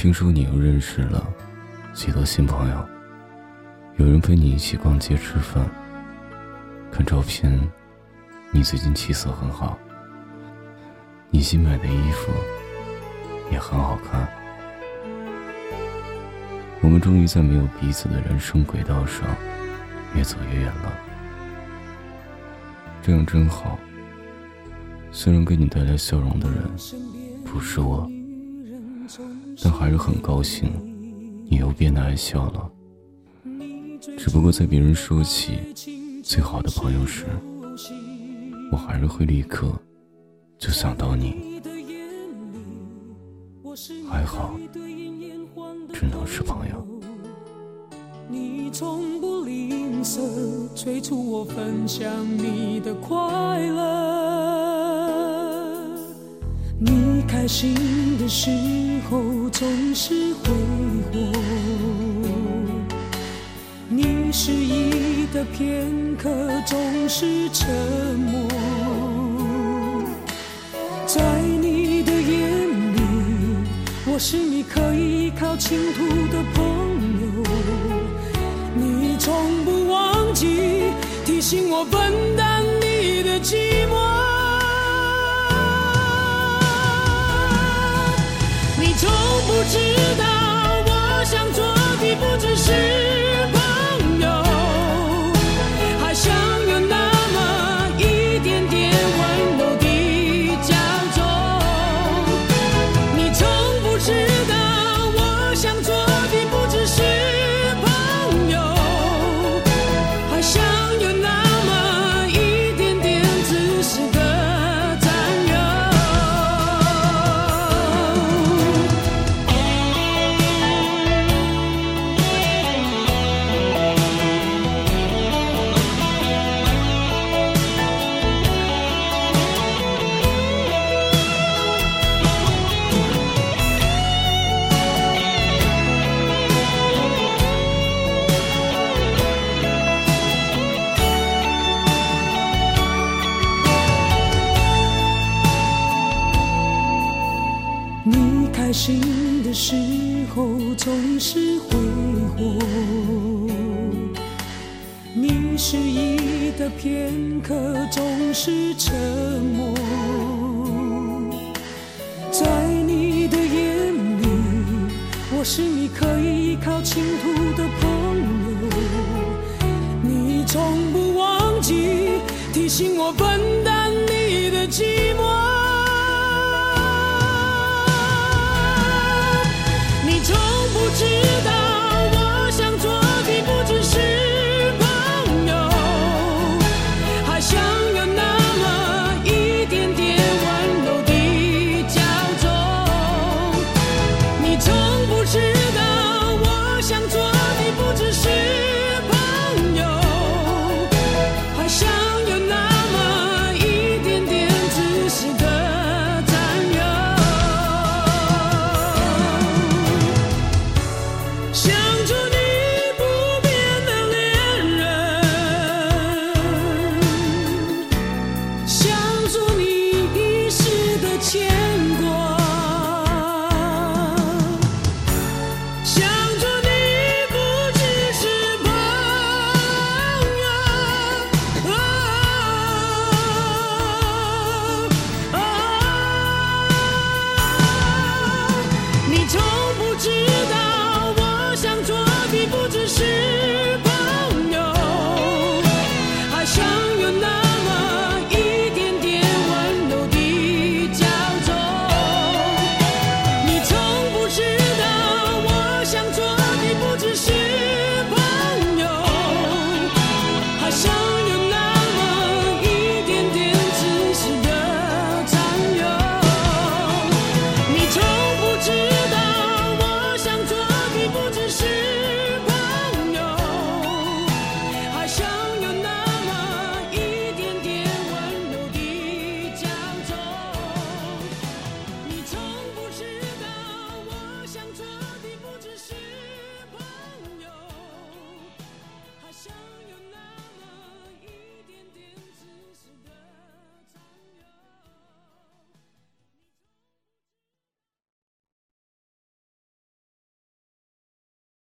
听说你又认识了许多新朋友，有人陪你一起逛街吃饭。看照片，你最近气色很好，你新买的衣服也很好看。我们终于在没有彼此的人生轨道上越走越远了，这样真好。虽然给你带来笑容的人不是我，但还是很高兴你又变得爱笑了。只不过在别人说起最好的朋友时，我还是会立刻就想到你。还好，只能是朋友。你从不吝啬催促我分享你的快乐，你开心的时总是挥霍，你失意的片刻总是沉默，在你的眼里，我是你可以依靠倾吐的朋友。你从不忘记提醒我分担的总是挥霍，你失意的片刻总是沉默，不只是